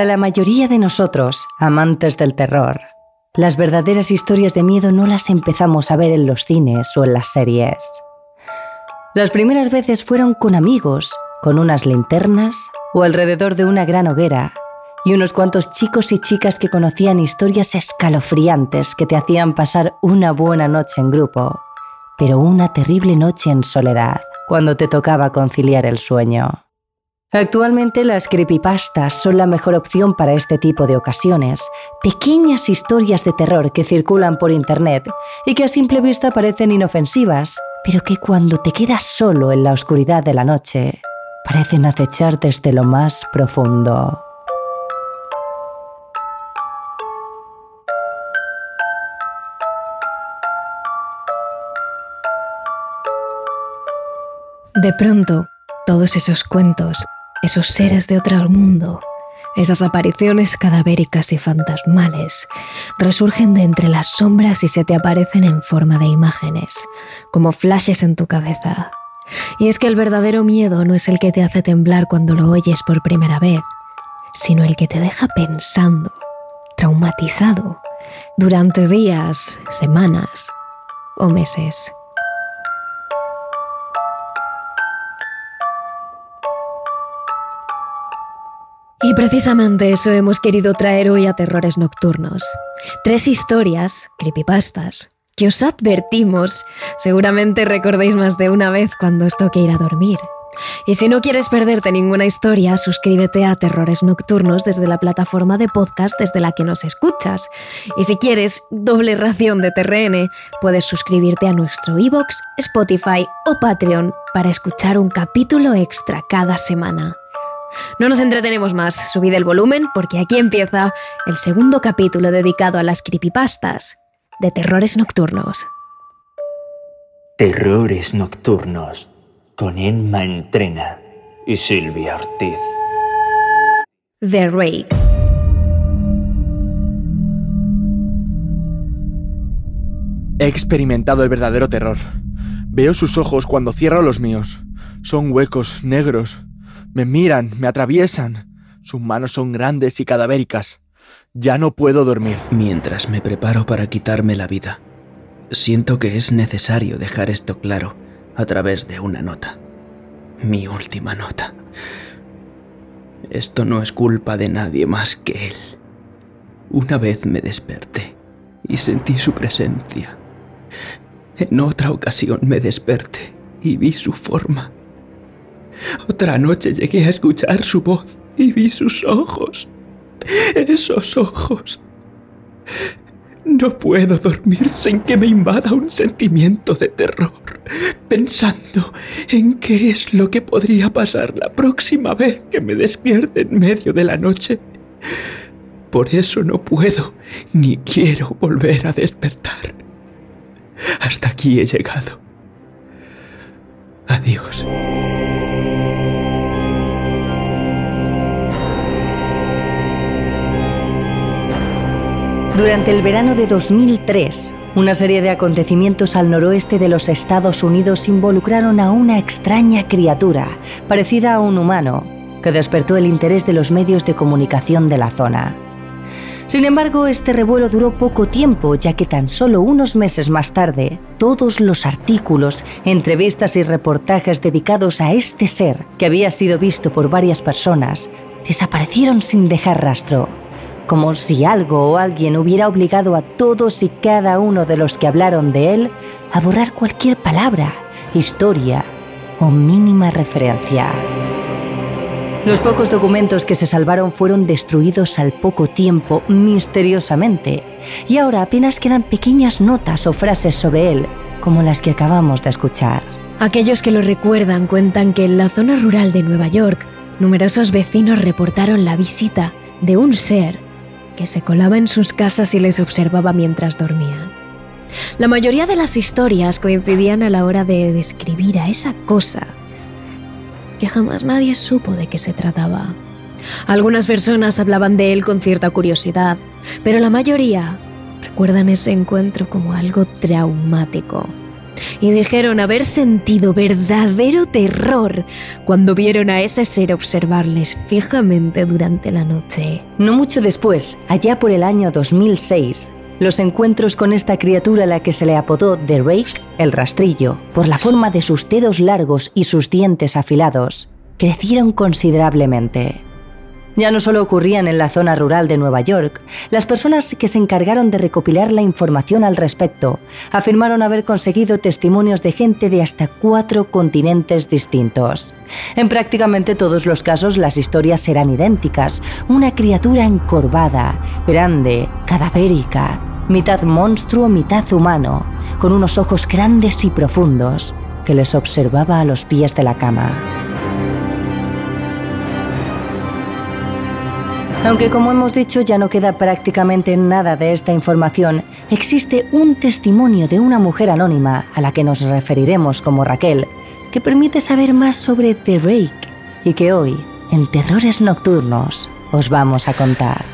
Para la mayoría de nosotros, amantes del terror, las verdaderas historias de miedo no las empezamos a ver en los cines o en las series. Las primeras veces fueron con amigos, con unas linternas o alrededor de una gran hoguera y unos cuantos chicos y chicas que conocían historias escalofriantes que te hacían pasar una buena noche en grupo, pero una terrible noche en soledad, cuando te tocaba conciliar el sueño. Actualmente las creepypastas son la mejor opción para este tipo de ocasiones. Pequeñas historias de terror que circulan por Internet y que a simple vista parecen inofensivas, pero que cuando te quedas solo en la oscuridad de la noche, parecen acechar desde lo más profundo. De pronto, todos esos cuentos esos seres de otro mundo, esas apariciones cadavéricas y fantasmales, resurgen de entre las sombras y se te aparecen en forma de imágenes, como flashes en tu cabeza. Y es que el verdadero miedo no es el que te hace temblar cuando lo oyes por primera vez, sino el que te deja pensando, traumatizado, durante días, semanas o meses. Y precisamente eso hemos querido traer hoy a Terrores Nocturnos. Tres historias, creepypastas, que os advertimos, seguramente recordéis más de una vez cuando os toque ir a dormir. Y si no quieres perderte ninguna historia, suscríbete a Terrores Nocturnos desde la plataforma de podcast desde la que nos escuchas. Y si quieres doble ración de TRN, puedes suscribirte a nuestro iBox, Spotify o Patreon para escuchar un capítulo extra cada semana. No nos entretenemos más, subid el volumen porque aquí empieza el segundo capítulo dedicado a las creepypastas de Terrores Nocturnos. Terrores Nocturnos con Emma Entrena y Silvia Ortiz. The Rake. He experimentado el verdadero terror. Veo sus ojos cuando cierro los míos. Son huecos, negros, me miran, me atraviesan. Sus manos son grandes y cadavéricas. Ya no puedo dormir. Mientras me preparo para quitarme la vida, siento que es necesario dejar esto claro a través de una nota. Mi última nota. Esto no es culpa de nadie más que él. Una vez me desperté y sentí su presencia. En otra ocasión me desperté y vi su forma. Otra noche llegué a escuchar su voz y vi sus ojos. Esos ojos. No puedo dormir sin que me invada un sentimiento de terror, pensando en qué es lo que podría pasar la próxima vez que me despierte en medio de la noche. Por eso no puedo ni quiero volver a despertar. Hasta aquí he llegado. Adiós. Durante el verano de 2003, una serie de acontecimientos al noroeste de los Estados Unidos involucraron a una extraña criatura, parecida a un humano, que despertó el interés de los medios de comunicación de la zona. Sin embargo, este revuelo duró poco tiempo, ya que tan solo unos meses más tarde, todos los artículos, entrevistas y reportajes dedicados a este ser, que había sido visto por varias personas, desaparecieron sin dejar rastro como si algo o alguien hubiera obligado a todos y cada uno de los que hablaron de él a borrar cualquier palabra, historia o mínima referencia. Los pocos documentos que se salvaron fueron destruidos al poco tiempo misteriosamente y ahora apenas quedan pequeñas notas o frases sobre él, como las que acabamos de escuchar. Aquellos que lo recuerdan cuentan que en la zona rural de Nueva York, numerosos vecinos reportaron la visita de un ser se colaba en sus casas y les observaba mientras dormían. La mayoría de las historias coincidían a la hora de describir a esa cosa que jamás nadie supo de qué se trataba. Algunas personas hablaban de él con cierta curiosidad, pero la mayoría recuerdan ese encuentro como algo traumático. Y dijeron haber sentido verdadero terror cuando vieron a ese ser observarles fijamente durante la noche. No mucho después, allá por el año 2006, los encuentros con esta criatura a la que se le apodó The Rake, el rastrillo, por la forma de sus dedos largos y sus dientes afilados, crecieron considerablemente. Ya no solo ocurrían en la zona rural de Nueva York, las personas que se encargaron de recopilar la información al respecto afirmaron haber conseguido testimonios de gente de hasta cuatro continentes distintos. En prácticamente todos los casos las historias eran idénticas, una criatura encorvada, grande, cadavérica, mitad monstruo, mitad humano, con unos ojos grandes y profundos, que les observaba a los pies de la cama. Aunque como hemos dicho ya no queda prácticamente nada de esta información, existe un testimonio de una mujer anónima a la que nos referiremos como Raquel, que permite saber más sobre The Rake y que hoy, en Terrores Nocturnos, os vamos a contar.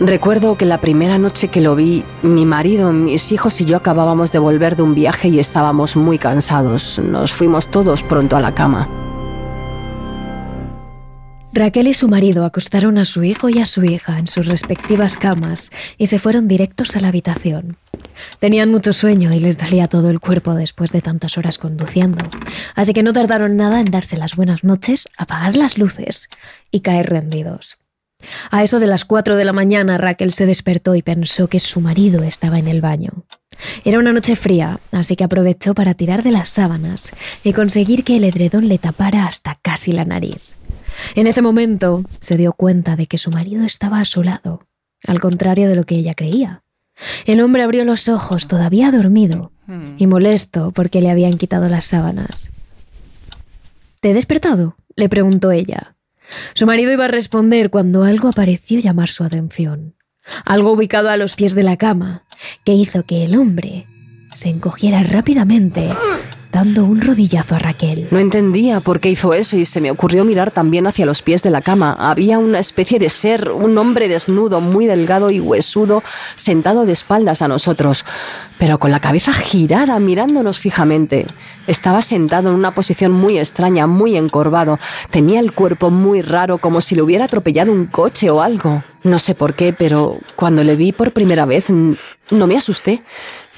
Recuerdo que la primera noche que lo vi, mi marido, mis hijos y yo acabábamos de volver de un viaje y estábamos muy cansados. Nos fuimos todos pronto a la cama. Raquel y su marido acostaron a su hijo y a su hija en sus respectivas camas y se fueron directos a la habitación. Tenían mucho sueño y les dolía todo el cuerpo después de tantas horas conduciendo, así que no tardaron nada en darse las buenas noches, apagar las luces y caer rendidos. A eso de las cuatro de la mañana Raquel se despertó y pensó que su marido estaba en el baño. Era una noche fría, así que aprovechó para tirar de las sábanas y conseguir que el edredón le tapara hasta casi la nariz. En ese momento se dio cuenta de que su marido estaba a su lado, al contrario de lo que ella creía. El hombre abrió los ojos, todavía dormido, y molesto porque le habían quitado las sábanas. ¿Te he despertado? le preguntó ella. Su marido iba a responder cuando algo apareció llamar su atención. Algo ubicado a los pies de la cama, que hizo que el hombre se encogiera rápidamente dando un rodillazo a Raquel. No entendía por qué hizo eso y se me ocurrió mirar también hacia los pies de la cama. Había una especie de ser, un hombre desnudo, muy delgado y huesudo, sentado de espaldas a nosotros, pero con la cabeza girada, mirándonos fijamente. Estaba sentado en una posición muy extraña, muy encorvado. Tenía el cuerpo muy raro, como si le hubiera atropellado un coche o algo. No sé por qué, pero cuando le vi por primera vez no me asusté.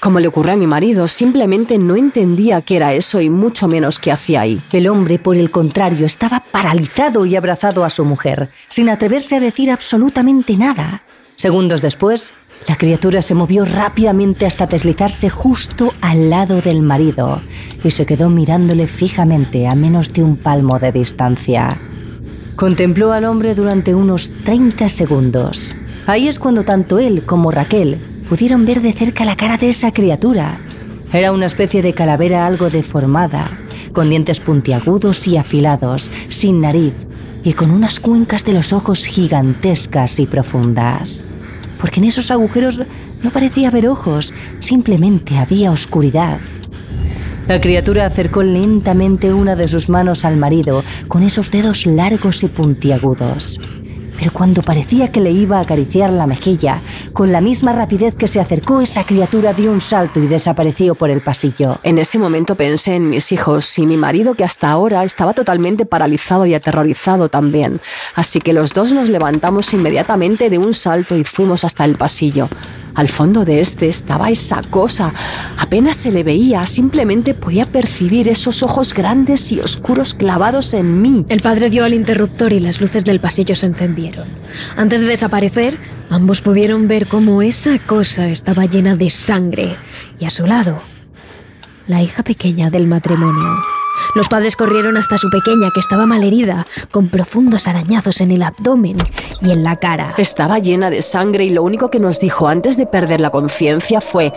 Como le ocurrió a mi marido, simplemente no entendía qué era eso y mucho menos qué hacía ahí. El hombre, por el contrario, estaba paralizado y abrazado a su mujer, sin atreverse a decir absolutamente nada. Segundos después, la criatura se movió rápidamente hasta deslizarse justo al lado del marido y se quedó mirándole fijamente a menos de un palmo de distancia. Contempló al hombre durante unos 30 segundos. Ahí es cuando tanto él como Raquel pudieron ver de cerca la cara de esa criatura. Era una especie de calavera algo deformada, con dientes puntiagudos y afilados, sin nariz y con unas cuencas de los ojos gigantescas y profundas. Porque en esos agujeros no parecía haber ojos, simplemente había oscuridad. La criatura acercó lentamente una de sus manos al marido con esos dedos largos y puntiagudos pero cuando parecía que le iba a acariciar la mejilla, con la misma rapidez que se acercó, esa criatura dio un salto y desapareció por el pasillo. En ese momento pensé en mis hijos y mi marido que hasta ahora estaba totalmente paralizado y aterrorizado también. Así que los dos nos levantamos inmediatamente de un salto y fuimos hasta el pasillo. Al fondo de este estaba esa cosa. Apenas se le veía, simplemente podía percibir esos ojos grandes y oscuros clavados en mí. El padre dio al interruptor y las luces del pasillo se encendieron. Antes de desaparecer, ambos pudieron ver cómo esa cosa estaba llena de sangre y a su lado, la hija pequeña del matrimonio. Los padres corrieron hasta su pequeña, que estaba malherida, con profundos arañazos en el abdomen y en la cara. Estaba llena de sangre y lo único que nos dijo antes de perder la conciencia fue,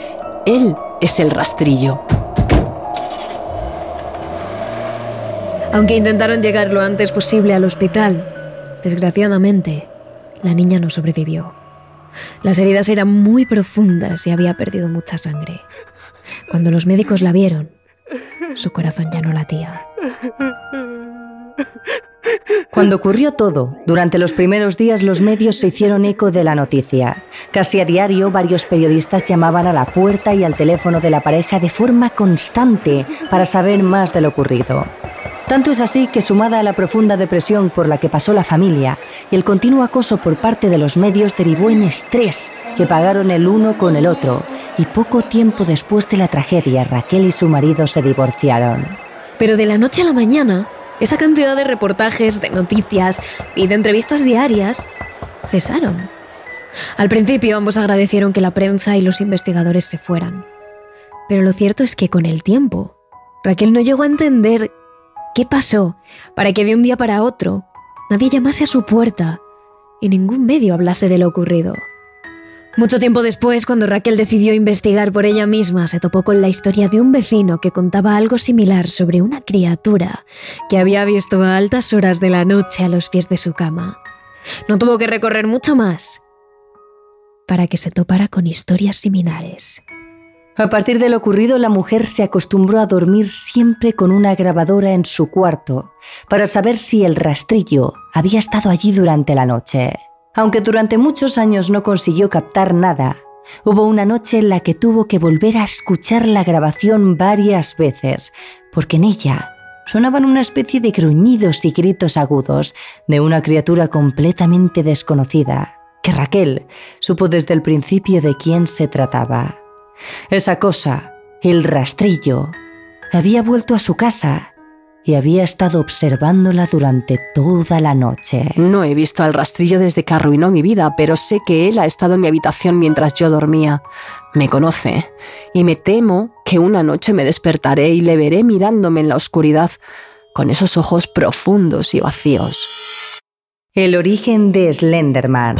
Él es el rastrillo. Aunque intentaron llegar lo antes posible al hospital, desgraciadamente, la niña no sobrevivió. Las heridas eran muy profundas y había perdido mucha sangre. Cuando los médicos la vieron, su corazón ya no latía. Cuando ocurrió todo, durante los primeros días los medios se hicieron eco de la noticia. Casi a diario varios periodistas llamaban a la puerta y al teléfono de la pareja de forma constante para saber más de lo ocurrido. Tanto es así que sumada a la profunda depresión por la que pasó la familia y el continuo acoso por parte de los medios derivó en estrés que pagaron el uno con el otro y poco tiempo después de la tragedia Raquel y su marido se divorciaron. Pero de la noche a la mañana, esa cantidad de reportajes, de noticias y de entrevistas diarias cesaron. Al principio ambos agradecieron que la prensa y los investigadores se fueran. Pero lo cierto es que con el tiempo, Raquel no llegó a entender qué pasó para que de un día para otro nadie llamase a su puerta y ningún medio hablase de lo ocurrido. Mucho tiempo después, cuando Raquel decidió investigar por ella misma, se topó con la historia de un vecino que contaba algo similar sobre una criatura que había visto a altas horas de la noche a los pies de su cama. No tuvo que recorrer mucho más para que se topara con historias similares. A partir de lo ocurrido, la mujer se acostumbró a dormir siempre con una grabadora en su cuarto para saber si el rastrillo había estado allí durante la noche. Aunque durante muchos años no consiguió captar nada, hubo una noche en la que tuvo que volver a escuchar la grabación varias veces, porque en ella sonaban una especie de gruñidos y gritos agudos de una criatura completamente desconocida, que Raquel supo desde el principio de quién se trataba. Esa cosa, el rastrillo, había vuelto a su casa y había estado observándola durante toda la noche. No he visto al rastrillo desde que arruinó mi vida, pero sé que él ha estado en mi habitación mientras yo dormía. Me conoce y me temo que una noche me despertaré y le veré mirándome en la oscuridad con esos ojos profundos y vacíos. El origen de Slenderman.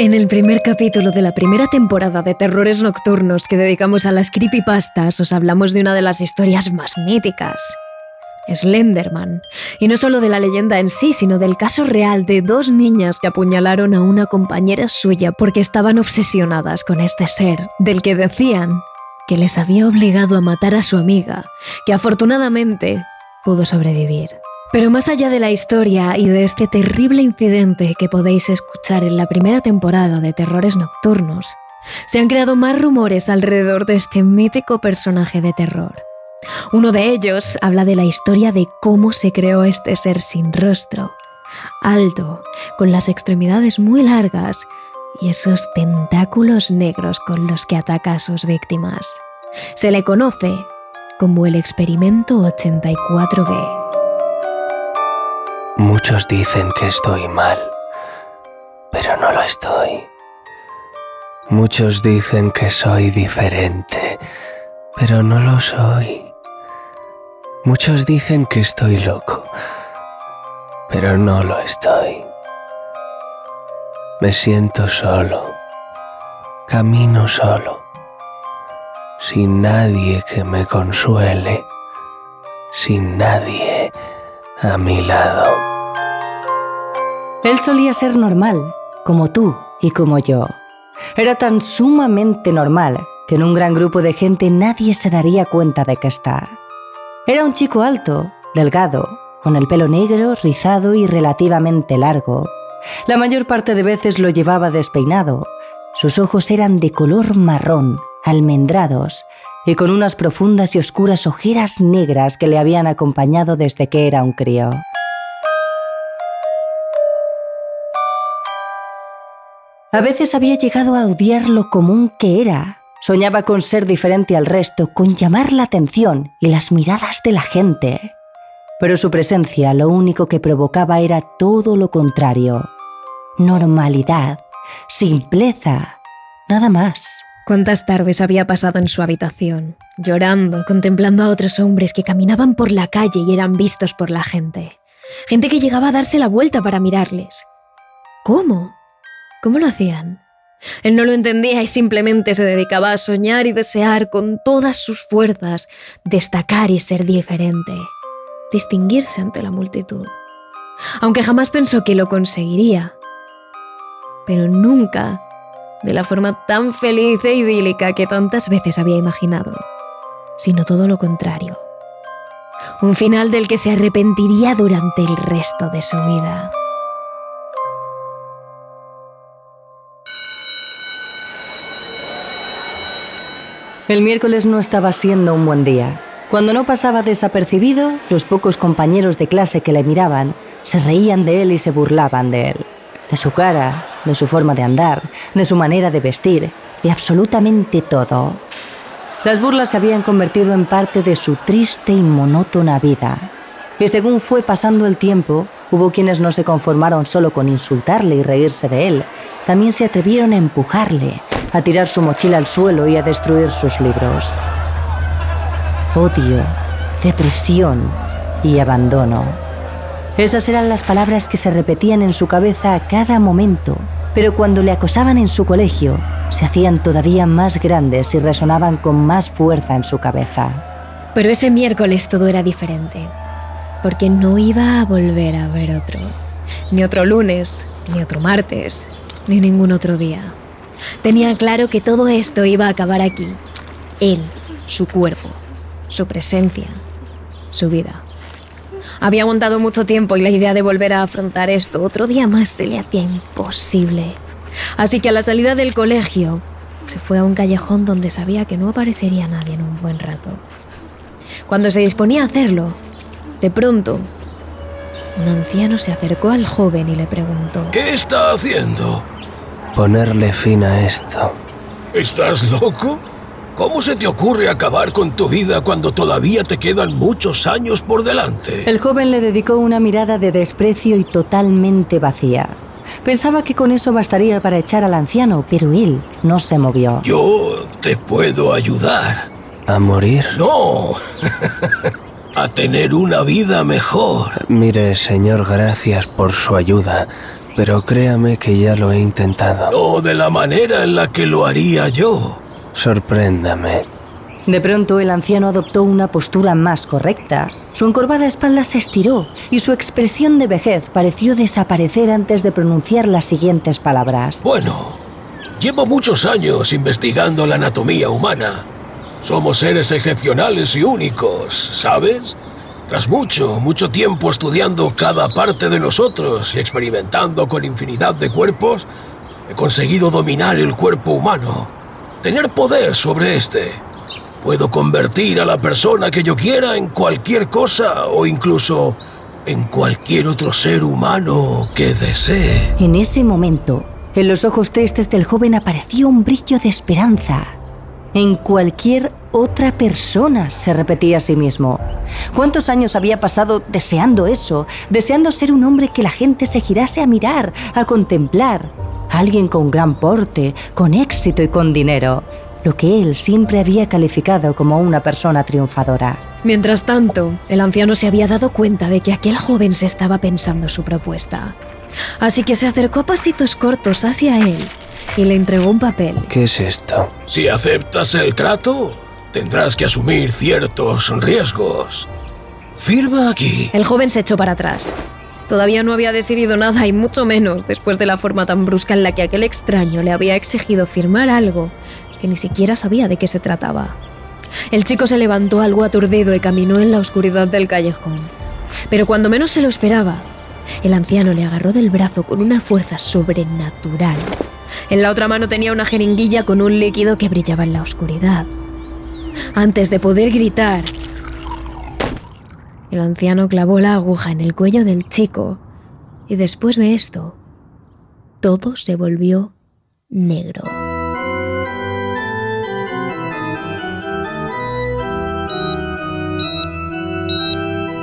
En el primer capítulo de la primera temporada de Terrores Nocturnos que dedicamos a las creepypastas, os hablamos de una de las historias más míticas. Slenderman. Y no solo de la leyenda en sí, sino del caso real de dos niñas que apuñalaron a una compañera suya porque estaban obsesionadas con este ser, del que decían que les había obligado a matar a su amiga, que afortunadamente pudo sobrevivir. Pero más allá de la historia y de este terrible incidente que podéis escuchar en la primera temporada de Terrores Nocturnos, se han creado más rumores alrededor de este mítico personaje de terror. Uno de ellos habla de la historia de cómo se creó este ser sin rostro, alto, con las extremidades muy largas y esos tentáculos negros con los que ataca a sus víctimas. Se le conoce como el experimento 84B. Muchos dicen que estoy mal, pero no lo estoy. Muchos dicen que soy diferente, pero no lo soy. Muchos dicen que estoy loco, pero no lo estoy. Me siento solo, camino solo, sin nadie que me consuele, sin nadie a mi lado. Él solía ser normal, como tú y como yo. Era tan sumamente normal que en un gran grupo de gente nadie se daría cuenta de que está. Era un chico alto, delgado, con el pelo negro, rizado y relativamente largo. La mayor parte de veces lo llevaba despeinado. Sus ojos eran de color marrón, almendrados, y con unas profundas y oscuras ojeras negras que le habían acompañado desde que era un crío. A veces había llegado a odiar lo común que era. Soñaba con ser diferente al resto, con llamar la atención y las miradas de la gente. Pero su presencia lo único que provocaba era todo lo contrario. Normalidad, simpleza, nada más. Cuántas tardes había pasado en su habitación, llorando, contemplando a otros hombres que caminaban por la calle y eran vistos por la gente. Gente que llegaba a darse la vuelta para mirarles. ¿Cómo? ¿Cómo lo hacían? Él no lo entendía y simplemente se dedicaba a soñar y desear con todas sus fuerzas destacar y ser diferente, distinguirse ante la multitud. Aunque jamás pensó que lo conseguiría, pero nunca de la forma tan feliz e idílica que tantas veces había imaginado, sino todo lo contrario. Un final del que se arrepentiría durante el resto de su vida. El miércoles no estaba siendo un buen día. Cuando no pasaba desapercibido, los pocos compañeros de clase que le miraban se reían de él y se burlaban de él. De su cara, de su forma de andar, de su manera de vestir, de absolutamente todo. Las burlas se habían convertido en parte de su triste y monótona vida. Y según fue pasando el tiempo, hubo quienes no se conformaron solo con insultarle y reírse de él, también se atrevieron a empujarle, a tirar su mochila al suelo y a destruir sus libros. Odio, depresión y abandono. Esas eran las palabras que se repetían en su cabeza a cada momento, pero cuando le acosaban en su colegio, se hacían todavía más grandes y resonaban con más fuerza en su cabeza. Pero ese miércoles todo era diferente, porque no iba a volver a ver otro, ni otro lunes, ni otro martes, ni ningún otro día. Tenía claro que todo esto iba a acabar aquí. Él, su cuerpo, su presencia, su vida. Había aguantado mucho tiempo y la idea de volver a afrontar esto otro día más se le hacía imposible. Así que a la salida del colegio se fue a un callejón donde sabía que no aparecería nadie en un buen rato. Cuando se disponía a hacerlo, de pronto, un anciano se acercó al joven y le preguntó, ¿Qué está haciendo? Ponerle fin a esto. ¿Estás loco? ¿Cómo se te ocurre acabar con tu vida cuando todavía te quedan muchos años por delante? El joven le dedicó una mirada de desprecio y totalmente vacía. Pensaba que con eso bastaría para echar al anciano, pero él no se movió. Yo te puedo ayudar. ¿A morir? No. a tener una vida mejor. Mire, señor, gracias por su ayuda, pero créame que ya lo he intentado. No de la manera en la que lo haría yo. Sorpréndame. De pronto el anciano adoptó una postura más correcta. Su encorvada espalda se estiró y su expresión de vejez pareció desaparecer antes de pronunciar las siguientes palabras. Bueno, llevo muchos años investigando la anatomía humana. Somos seres excepcionales y únicos, ¿sabes? Tras mucho, mucho tiempo estudiando cada parte de nosotros y experimentando con infinidad de cuerpos, he conseguido dominar el cuerpo humano, tener poder sobre este. Puedo convertir a la persona que yo quiera en cualquier cosa o incluso en cualquier otro ser humano que desee. En ese momento, en los ojos tristes del joven apareció un brillo de esperanza. En cualquier otra persona, se repetía a sí mismo. ¿Cuántos años había pasado deseando eso? Deseando ser un hombre que la gente se girase a mirar, a contemplar. Alguien con gran porte, con éxito y con dinero. Lo que él siempre había calificado como una persona triunfadora. Mientras tanto, el anciano se había dado cuenta de que aquel joven se estaba pensando su propuesta. Así que se acercó a pasitos cortos hacia él y le entregó un papel. ¿Qué es esto? Si aceptas el trato, tendrás que asumir ciertos riesgos. Firma aquí. El joven se echó para atrás. Todavía no había decidido nada y mucho menos después de la forma tan brusca en la que aquel extraño le había exigido firmar algo que ni siquiera sabía de qué se trataba. El chico se levantó algo aturdido y caminó en la oscuridad del callejón. Pero cuando menos se lo esperaba, el anciano le agarró del brazo con una fuerza sobrenatural. En la otra mano tenía una jeringuilla con un líquido que brillaba en la oscuridad. Antes de poder gritar, el anciano clavó la aguja en el cuello del chico y después de esto, todo se volvió negro.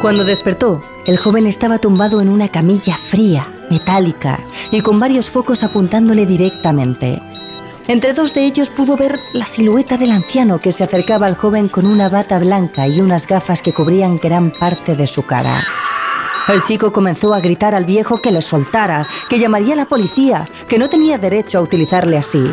Cuando despertó, el joven estaba tumbado en una camilla fría, metálica y con varios focos apuntándole directamente. Entre dos de ellos pudo ver la silueta del anciano que se acercaba al joven con una bata blanca y unas gafas que cubrían gran parte de su cara. El chico comenzó a gritar al viejo que le soltara, que llamaría a la policía, que no tenía derecho a utilizarle así.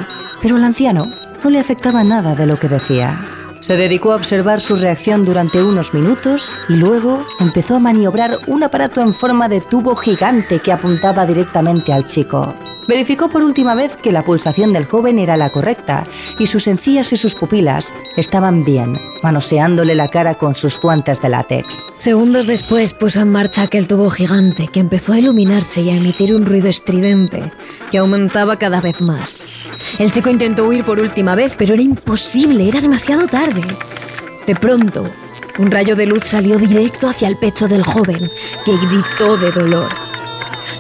Pero al anciano no le afectaba nada de lo que decía. Se dedicó a observar su reacción durante unos minutos y luego empezó a maniobrar un aparato en forma de tubo gigante que apuntaba directamente al chico. Verificó por última vez que la pulsación del joven era la correcta y sus encías y sus pupilas estaban bien, manoseándole la cara con sus guantes de látex. Segundos después puso en marcha aquel tubo gigante que empezó a iluminarse y a emitir un ruido estridente que aumentaba cada vez más. El chico intentó huir por última vez, pero era imposible, era demasiado tarde. De pronto, un rayo de luz salió directo hacia el pecho del joven, que gritó de dolor.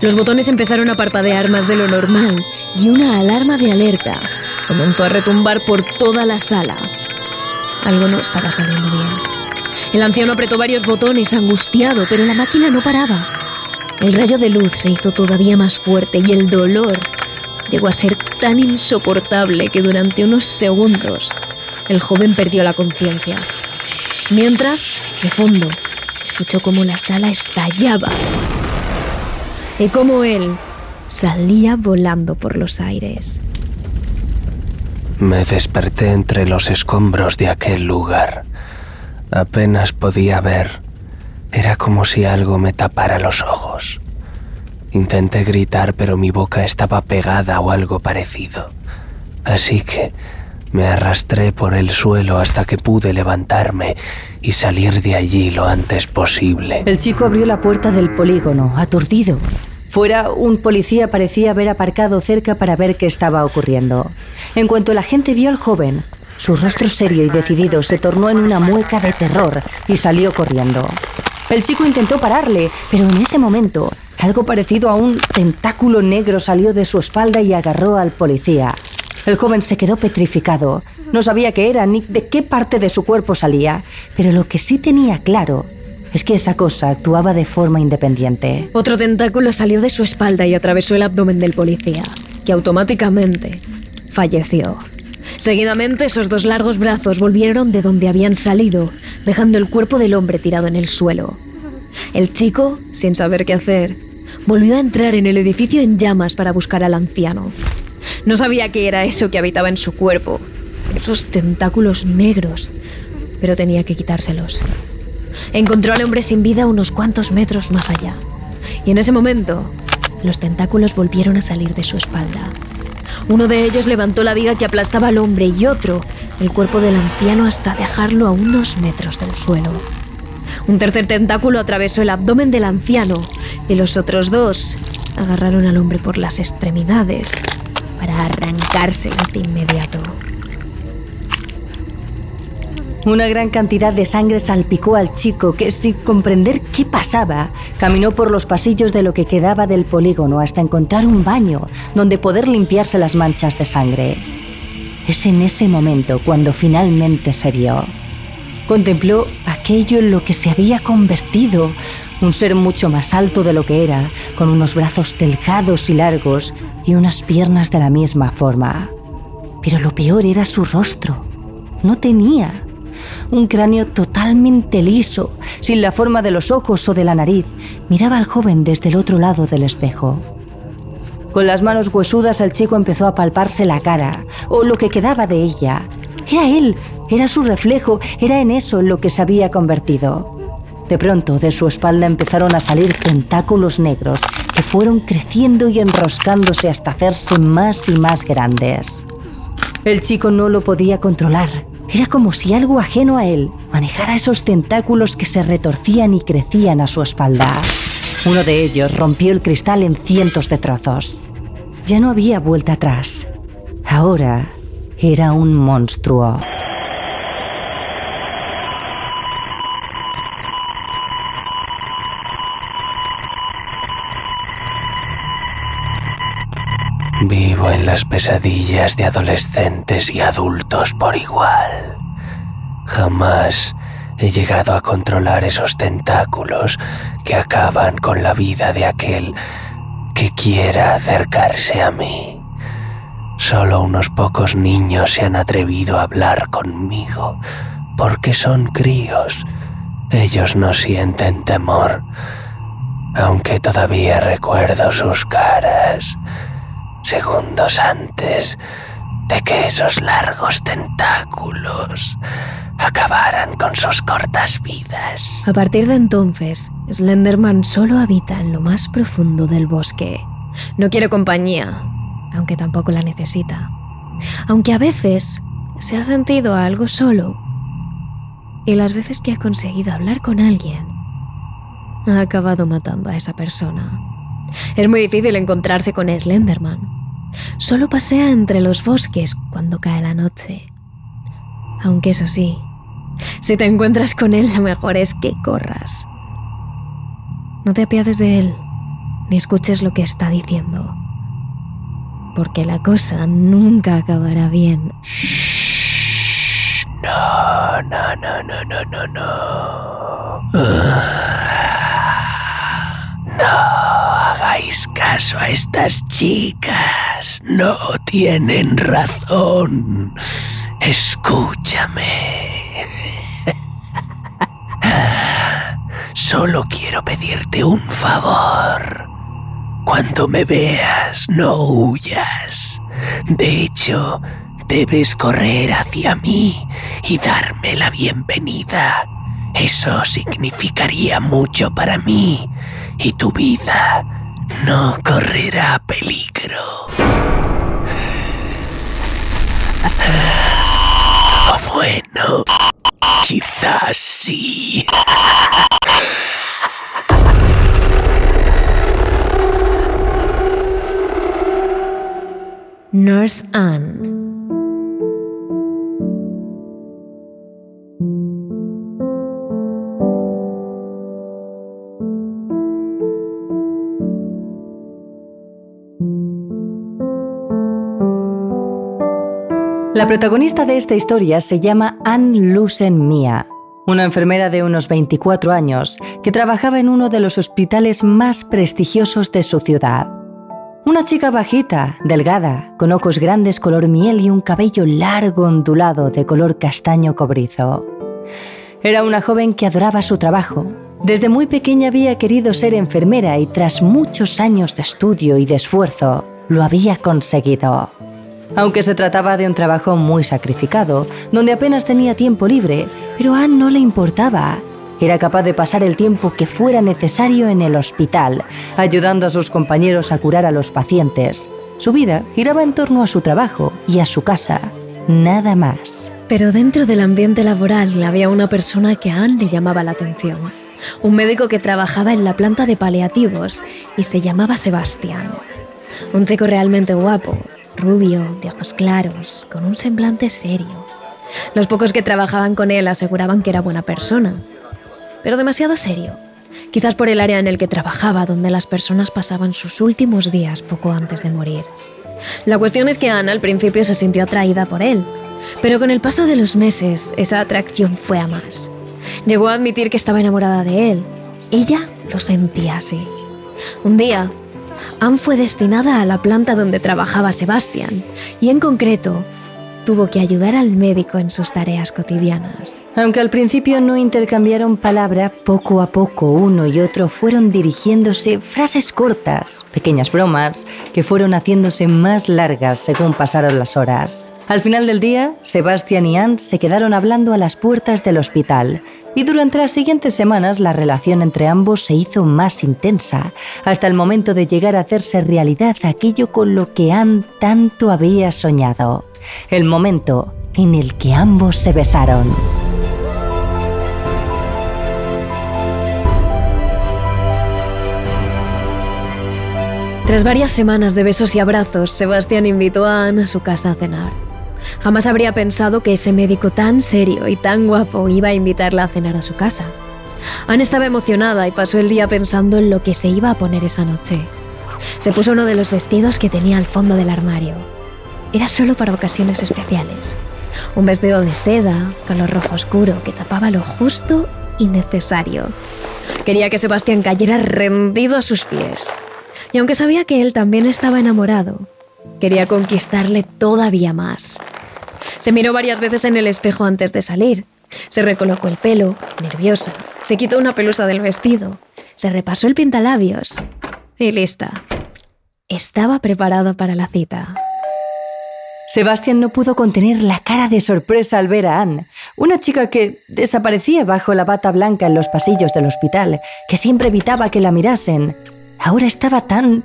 Los botones empezaron a parpadear más de lo normal y una alarma de alerta comenzó a retumbar por toda la sala. Algo no estaba saliendo bien. El anciano apretó varios botones angustiado, pero la máquina no paraba. El rayo de luz se hizo todavía más fuerte y el dolor llegó a ser tan insoportable que durante unos segundos el joven perdió la conciencia. Mientras, de fondo, escuchó cómo la sala estallaba y cómo él salía volando por los aires. Me desperté entre los escombros de aquel lugar. Apenas podía ver. Era como si algo me tapara los ojos. Intenté gritar, pero mi boca estaba pegada o algo parecido. Así que me arrastré por el suelo hasta que pude levantarme y salir de allí lo antes posible. El chico abrió la puerta del polígono, aturdido. Fuera, un policía parecía haber aparcado cerca para ver qué estaba ocurriendo. En cuanto la gente vio al joven, su rostro serio y decidido se tornó en una mueca de terror y salió corriendo. El chico intentó pararle, pero en ese momento algo parecido a un tentáculo negro salió de su espalda y agarró al policía. El joven se quedó petrificado. No sabía qué era ni de qué parte de su cuerpo salía, pero lo que sí tenía claro es que esa cosa actuaba de forma independiente. Otro tentáculo salió de su espalda y atravesó el abdomen del policía, que automáticamente falleció. Seguidamente, esos dos largos brazos volvieron de donde habían salido, dejando el cuerpo del hombre tirado en el suelo. El chico, sin saber qué hacer, volvió a entrar en el edificio en llamas para buscar al anciano. No sabía qué era eso que habitaba en su cuerpo, esos tentáculos negros, pero tenía que quitárselos. Encontró al hombre sin vida unos cuantos metros más allá. Y en ese momento, los tentáculos volvieron a salir de su espalda. Uno de ellos levantó la viga que aplastaba al hombre y otro el cuerpo del anciano hasta dejarlo a unos metros del suelo. Un tercer tentáculo atravesó el abdomen del anciano y los otros dos agarraron al hombre por las extremidades para arrancárselas de inmediato. Una gran cantidad de sangre salpicó al chico que, sin comprender qué pasaba, caminó por los pasillos de lo que quedaba del polígono hasta encontrar un baño donde poder limpiarse las manchas de sangre. Es en ese momento cuando finalmente se vio. Contempló aquello en lo que se había convertido, un ser mucho más alto de lo que era, con unos brazos delgados y largos y unas piernas de la misma forma. Pero lo peor era su rostro. No tenía un cráneo totalmente liso, sin la forma de los ojos o de la nariz, miraba al joven desde el otro lado del espejo. Con las manos huesudas el chico empezó a palparse la cara, o lo que quedaba de ella. Era él, era su reflejo, era en eso en lo que se había convertido. De pronto, de su espalda empezaron a salir tentáculos negros que fueron creciendo y enroscándose hasta hacerse más y más grandes. El chico no lo podía controlar era como si algo ajeno a él manejara esos tentáculos que se retorcían y crecían a su espalda. Uno de ellos rompió el cristal en cientos de trozos. Ya no había vuelta atrás. Ahora era un monstruo. Las pesadillas de adolescentes y adultos por igual. Jamás he llegado a controlar esos tentáculos que acaban con la vida de aquel que quiera acercarse a mí. Solo unos pocos niños se han atrevido a hablar conmigo, porque son críos. Ellos no sienten temor, aunque todavía recuerdo sus caras, segundos antes de que esos largos tentáculos acabaran con sus cortas vidas. A partir de entonces, Slenderman solo habita en lo más profundo del bosque. No quiere compañía, aunque tampoco la necesita. Aunque a veces se ha sentido algo solo. Y las veces que ha conseguido hablar con alguien, ha acabado matando a esa persona. Es muy difícil encontrarse con Slenderman. Solo pasea entre los bosques cuando cae la noche. Aunque eso sí, si te encuentras con él, lo mejor es que corras. No te apiades de él, ni escuches lo que está diciendo porque la cosa nunca acabará bien. No, no, no, no, no, no, no. No hagáis caso a estas chicas. No tienen razón. Escúchame. Solo quiero pedirte un favor. Cuando me veas, no huyas. De hecho, debes correr hacia mí y darme la bienvenida. Eso significaría mucho para mí y tu vida no correrá peligro. bueno, quizás sí. Nurse Anne. La protagonista de esta historia se llama Anne Lucen Mia, una enfermera de unos 24 años que trabajaba en uno de los hospitales más prestigiosos de su ciudad. Una chica bajita, delgada, con ojos grandes color miel y un cabello largo ondulado de color castaño cobrizo. Era una joven que adoraba su trabajo. Desde muy pequeña había querido ser enfermera y tras muchos años de estudio y de esfuerzo, lo había conseguido. Aunque se trataba de un trabajo muy sacrificado, donde apenas tenía tiempo libre, pero a Anne no le importaba era capaz de pasar el tiempo que fuera necesario en el hospital, ayudando a sus compañeros a curar a los pacientes. Su vida giraba en torno a su trabajo y a su casa, nada más. Pero dentro del ambiente laboral había una persona que a Anne le llamaba la atención. Un médico que trabajaba en la planta de paliativos y se llamaba Sebastián. Un chico realmente guapo, rubio, de ojos claros, con un semblante serio. Los pocos que trabajaban con él aseguraban que era buena persona, pero demasiado serio. Quizás por el área en el que trabajaba, donde las personas pasaban sus últimos días poco antes de morir. La cuestión es que Ana al principio se sintió atraída por él, pero con el paso de los meses esa atracción fue a más. Llegó a admitir que estaba enamorada de él. Ella lo sentía así. Un día, Anne fue destinada a la planta donde trabajaba Sebastián, y en concreto tuvo que ayudar al médico en sus tareas cotidianas. Aunque al principio no intercambiaron palabra, poco a poco uno y otro fueron dirigiéndose frases cortas, pequeñas bromas, que fueron haciéndose más largas según pasaron las horas. Al final del día, Sebastián y Anne se quedaron hablando a las puertas del hospital y durante las siguientes semanas la relación entre ambos se hizo más intensa, hasta el momento de llegar a hacerse realidad aquello con lo que Anne tanto había soñado el momento en el que ambos se besaron. Tras varias semanas de besos y abrazos, Sebastián invitó a Anne a su casa a cenar. Jamás habría pensado que ese médico tan serio y tan guapo iba a invitarla a cenar a su casa. Anne estaba emocionada y pasó el día pensando en lo que se iba a poner esa noche. Se puso uno de los vestidos que tenía al fondo del armario era solo para ocasiones especiales. Un vestido de seda, color rojo oscuro, que tapaba lo justo y necesario. Quería que Sebastián cayera rendido a sus pies. Y aunque sabía que él también estaba enamorado, Quería conquistarle todavía más. Se miró varias veces en el espejo antes de salir. Se recolocó el pelo, nerviosa. Se quitó una pelusa del vestido. Se repasó el pintalabios. Y lista. Estaba preparada para la cita. Sebastián no pudo contener la cara de sorpresa al ver a Anne, una chica que desaparecía bajo la bata blanca en los pasillos del hospital, que siempre evitaba que la mirasen. Ahora estaba tan,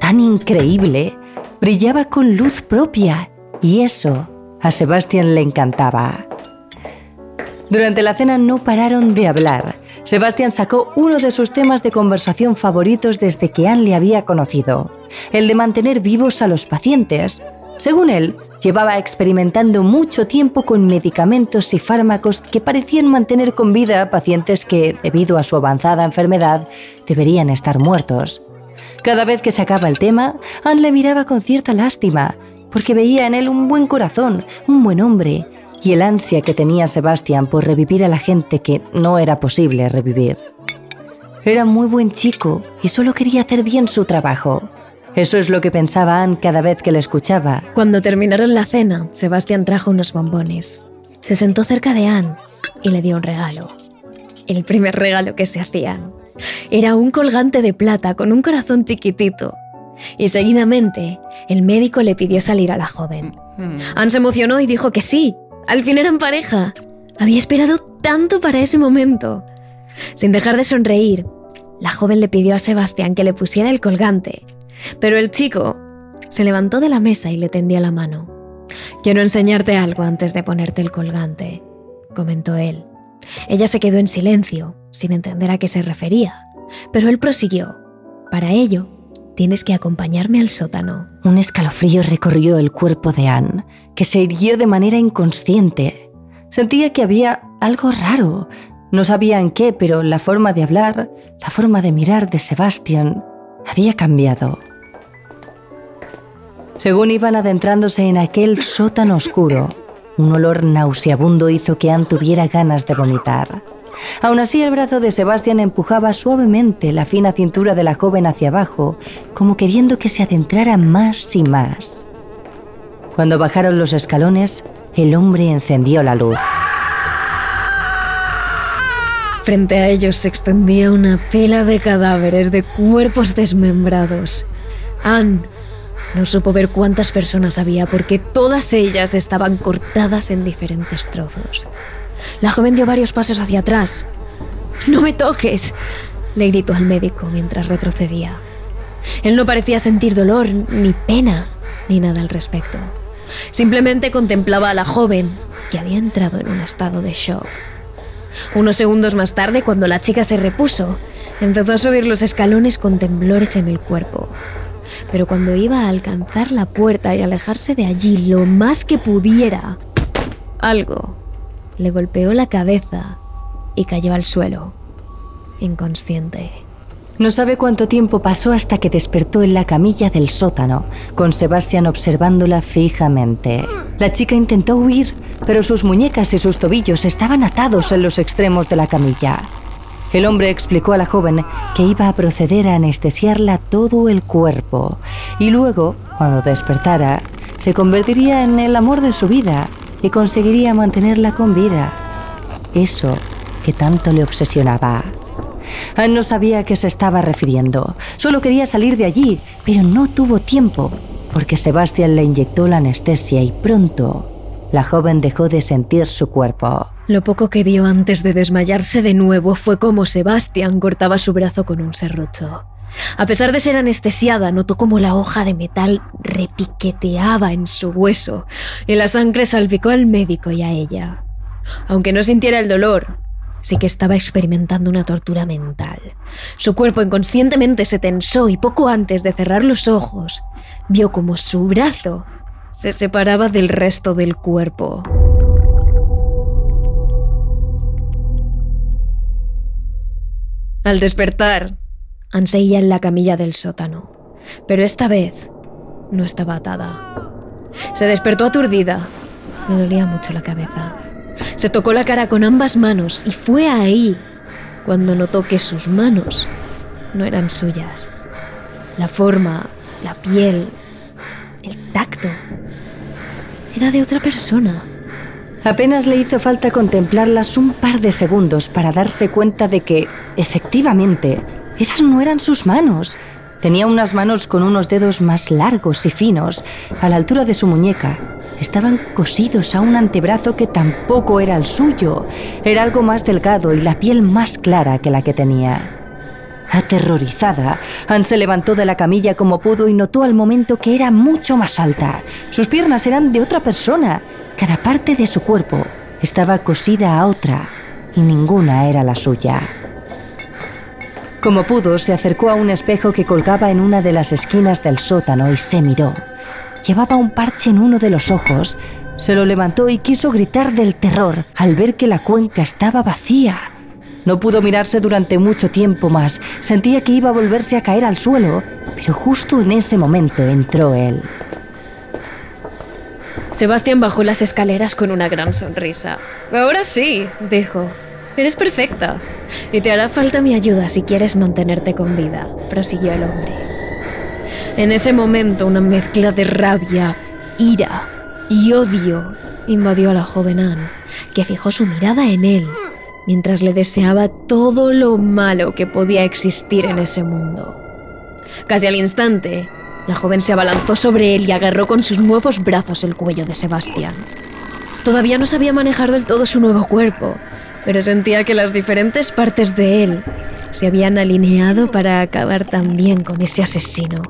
tan increíble, brillaba con luz propia, y eso a Sebastián le encantaba. Durante la cena no pararon de hablar. Sebastián sacó uno de sus temas de conversación favoritos desde que Anne le había conocido, el de mantener vivos a los pacientes. Según él, llevaba experimentando mucho tiempo con medicamentos y fármacos que parecían mantener con vida a pacientes que, debido a su avanzada enfermedad, deberían estar muertos. Cada vez que sacaba el tema, Anne le miraba con cierta lástima, porque veía en él un buen corazón, un buen hombre, y el ansia que tenía Sebastián por revivir a la gente que no era posible revivir. Era muy buen chico y solo quería hacer bien su trabajo. Eso es lo que pensaba Anne cada vez que le escuchaba. Cuando terminaron la cena, Sebastián trajo unos bombones. Se sentó cerca de Anne y le dio un regalo. El primer regalo que se hacían. Era un colgante de plata con un corazón chiquitito y seguidamente el médico le pidió salir a la joven. Hmm. Anne se emocionó y dijo que sí. Al fin eran pareja. Había esperado tanto para ese momento. Sin dejar de sonreír, la joven le pidió a Sebastián que le pusiera el colgante. Pero el chico se levantó de la mesa y le tendió la mano. Quiero enseñarte algo antes de ponerte el colgante, comentó él. Ella se quedó en silencio, sin entender a qué se refería, pero él prosiguió. Para ello, Tienes que acompañarme al sótano. Un escalofrío recorrió el cuerpo de Anne, que se irguió de manera inconsciente. Sentía que había algo raro. No sabía en qué, pero la forma de hablar, la forma de mirar de Sebastian había cambiado. Según iban adentrándose en aquel sótano oscuro, un olor nauseabundo hizo que Anne tuviera ganas de vomitar. Aún así, el brazo de Sebastián empujaba suavemente la fina cintura de la joven hacia abajo, como queriendo que se adentrara más y más. Cuando bajaron los escalones, el hombre encendió la luz. Frente a ellos se extendía una pila de cadáveres, de cuerpos desmembrados. Anne no supo ver cuántas personas había porque todas ellas estaban cortadas en diferentes trozos. La joven dio varios pasos hacia atrás. No me toques, le gritó al médico mientras retrocedía. Él no parecía sentir dolor, ni pena, ni nada al respecto. Simplemente contemplaba a la joven, que había entrado en un estado de shock. Unos segundos más tarde, cuando la chica se repuso, empezó a subir los escalones con temblores en el cuerpo. Pero cuando iba a alcanzar la puerta y alejarse de allí lo más que pudiera, algo le golpeó la cabeza y cayó al suelo, inconsciente. No sabe cuánto tiempo pasó hasta que despertó en la camilla del sótano, con Sebastián observándola fijamente. La chica intentó huir, pero sus muñecas y sus tobillos estaban atados en los extremos de la camilla. El hombre explicó a la joven que iba a proceder a anestesiarla todo el cuerpo y luego, cuando despertara, se convertiría en el amor de su vida y conseguiría mantenerla con vida. Eso que tanto le obsesionaba. Anne no sabía a qué se estaba refiriendo. Solo quería salir de allí, pero no tuvo tiempo, porque Sebastián le inyectó la anestesia y pronto la joven dejó de sentir su cuerpo. Lo poco que vio antes de desmayarse de nuevo fue como Sebastián cortaba su brazo con un serrucho. A pesar de ser anestesiada, notó como la hoja de metal repiqueteaba en su hueso y la sangre salpicó al médico y a ella. Aunque no sintiera el dolor, sí que estaba experimentando una tortura mental. Su cuerpo inconscientemente se tensó y poco antes de cerrar los ojos, vio como su brazo se separaba del resto del cuerpo. Al despertar, Anseía en la camilla del sótano, pero esta vez no estaba atada. Se despertó aturdida. Le dolía mucho la cabeza. Se tocó la cara con ambas manos y fue ahí cuando notó que sus manos no eran suyas. La forma, la piel, el tacto. Era de otra persona. Apenas le hizo falta contemplarlas un par de segundos para darse cuenta de que, efectivamente, esas no eran sus manos. Tenía unas manos con unos dedos más largos y finos, a la altura de su muñeca. Estaban cosidos a un antebrazo que tampoco era el suyo. Era algo más delgado y la piel más clara que la que tenía. Aterrorizada, Anne se levantó de la camilla como pudo y notó al momento que era mucho más alta. Sus piernas eran de otra persona. Cada parte de su cuerpo estaba cosida a otra y ninguna era la suya. Como pudo, se acercó a un espejo que colgaba en una de las esquinas del sótano y se miró. Llevaba un parche en uno de los ojos. Se lo levantó y quiso gritar del terror al ver que la cuenca estaba vacía. No pudo mirarse durante mucho tiempo más. Sentía que iba a volverse a caer al suelo, pero justo en ese momento entró él. Sebastián bajó las escaleras con una gran sonrisa. Ahora sí, dijo. Eres perfecta. Y te hará falta mi ayuda si quieres mantenerte con vida, prosiguió el hombre. En ese momento una mezcla de rabia, ira y odio invadió a la joven Anne, que fijó su mirada en él mientras le deseaba todo lo malo que podía existir en ese mundo. Casi al instante, la joven se abalanzó sobre él y agarró con sus nuevos brazos el cuello de Sebastián. Todavía no sabía manejar del todo su nuevo cuerpo, pero sentía que las diferentes partes de él se habían alineado para acabar también con ese asesino,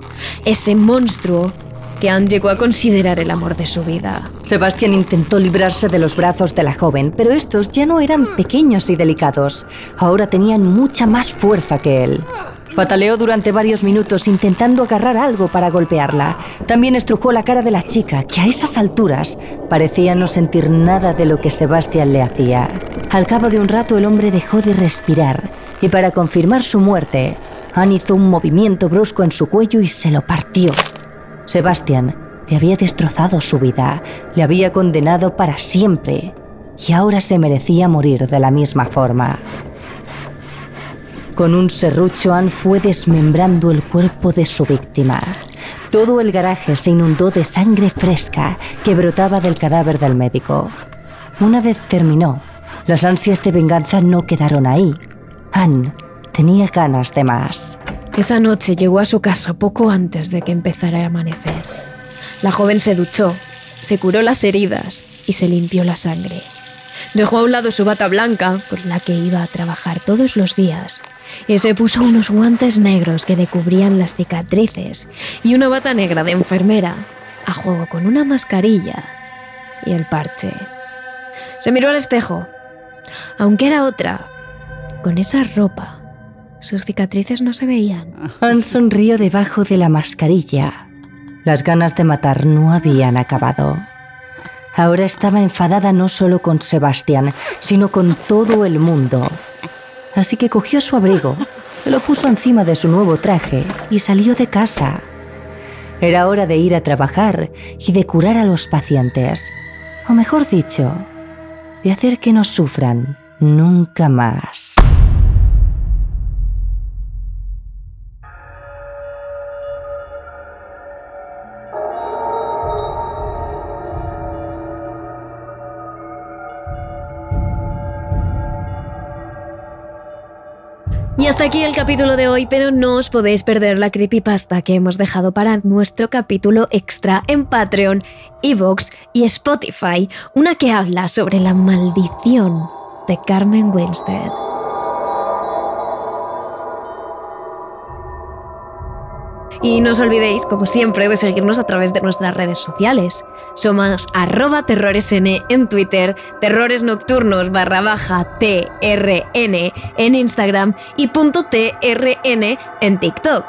ese monstruo que Anne llegó a considerar el amor de su vida. Sebastián intentó librarse de los brazos de la joven, pero estos ya no eran pequeños y delicados. Ahora tenían mucha más fuerza que él. Pataleó durante varios minutos intentando agarrar algo para golpearla. También estrujó la cara de la chica, que a esas alturas parecía no sentir nada de lo que Sebastián le hacía. Al cabo de un rato el hombre dejó de respirar y para confirmar su muerte, Anne hizo un movimiento brusco en su cuello y se lo partió. Sebastián le había destrozado su vida, le había condenado para siempre y ahora se merecía morir de la misma forma. Con un serrucho Anne fue desmembrando el cuerpo de su víctima. Todo el garaje se inundó de sangre fresca que brotaba del cadáver del médico. Una vez terminó, las ansias de venganza no quedaron ahí. Anne tenía ganas de más. Esa noche llegó a su casa poco antes de que empezara a amanecer. La joven se duchó, se curó las heridas y se limpió la sangre. Dejó a un lado su bata blanca, con la que iba a trabajar todos los días, y se puso unos guantes negros que le cubrían las cicatrices y una bata negra de enfermera, a juego con una mascarilla y el parche. Se miró al espejo. Aunque era otra, con esa ropa, sus cicatrices no se veían. Anne sonrió debajo de la mascarilla. Las ganas de matar no habían acabado. Ahora estaba enfadada no solo con Sebastián, sino con todo el mundo. Así que cogió su abrigo, se lo puso encima de su nuevo traje y salió de casa. Era hora de ir a trabajar y de curar a los pacientes. O mejor dicho, de hacer que no sufran nunca más. Y hasta aquí el capítulo de hoy, pero no os podéis perder la creepypasta que hemos dejado para nuestro capítulo extra en Patreon, Evox y Spotify, una que habla sobre la maldición de Carmen Winstead. Y no os olvidéis, como siempre, de seguirnos a través de nuestras redes sociales. Somos arroba terroresn en Twitter, terrores nocturnos barra baja TRN en Instagram y punto TRN en TikTok.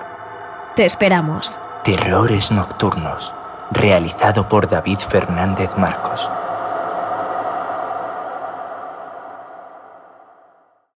Te esperamos. Terrores Nocturnos, realizado por David Fernández Marcos.